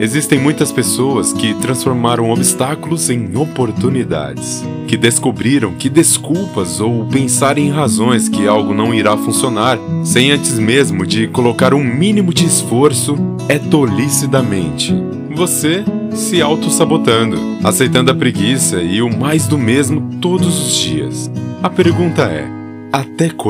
Existem muitas pessoas que transformaram obstáculos em oportunidades, que descobriram que desculpas ou pensar em razões que algo não irá funcionar sem antes mesmo de colocar um mínimo de esforço é tolice da mente. Você se auto-sabotando, aceitando a preguiça e o mais do mesmo todos os dias. A pergunta é: até quando?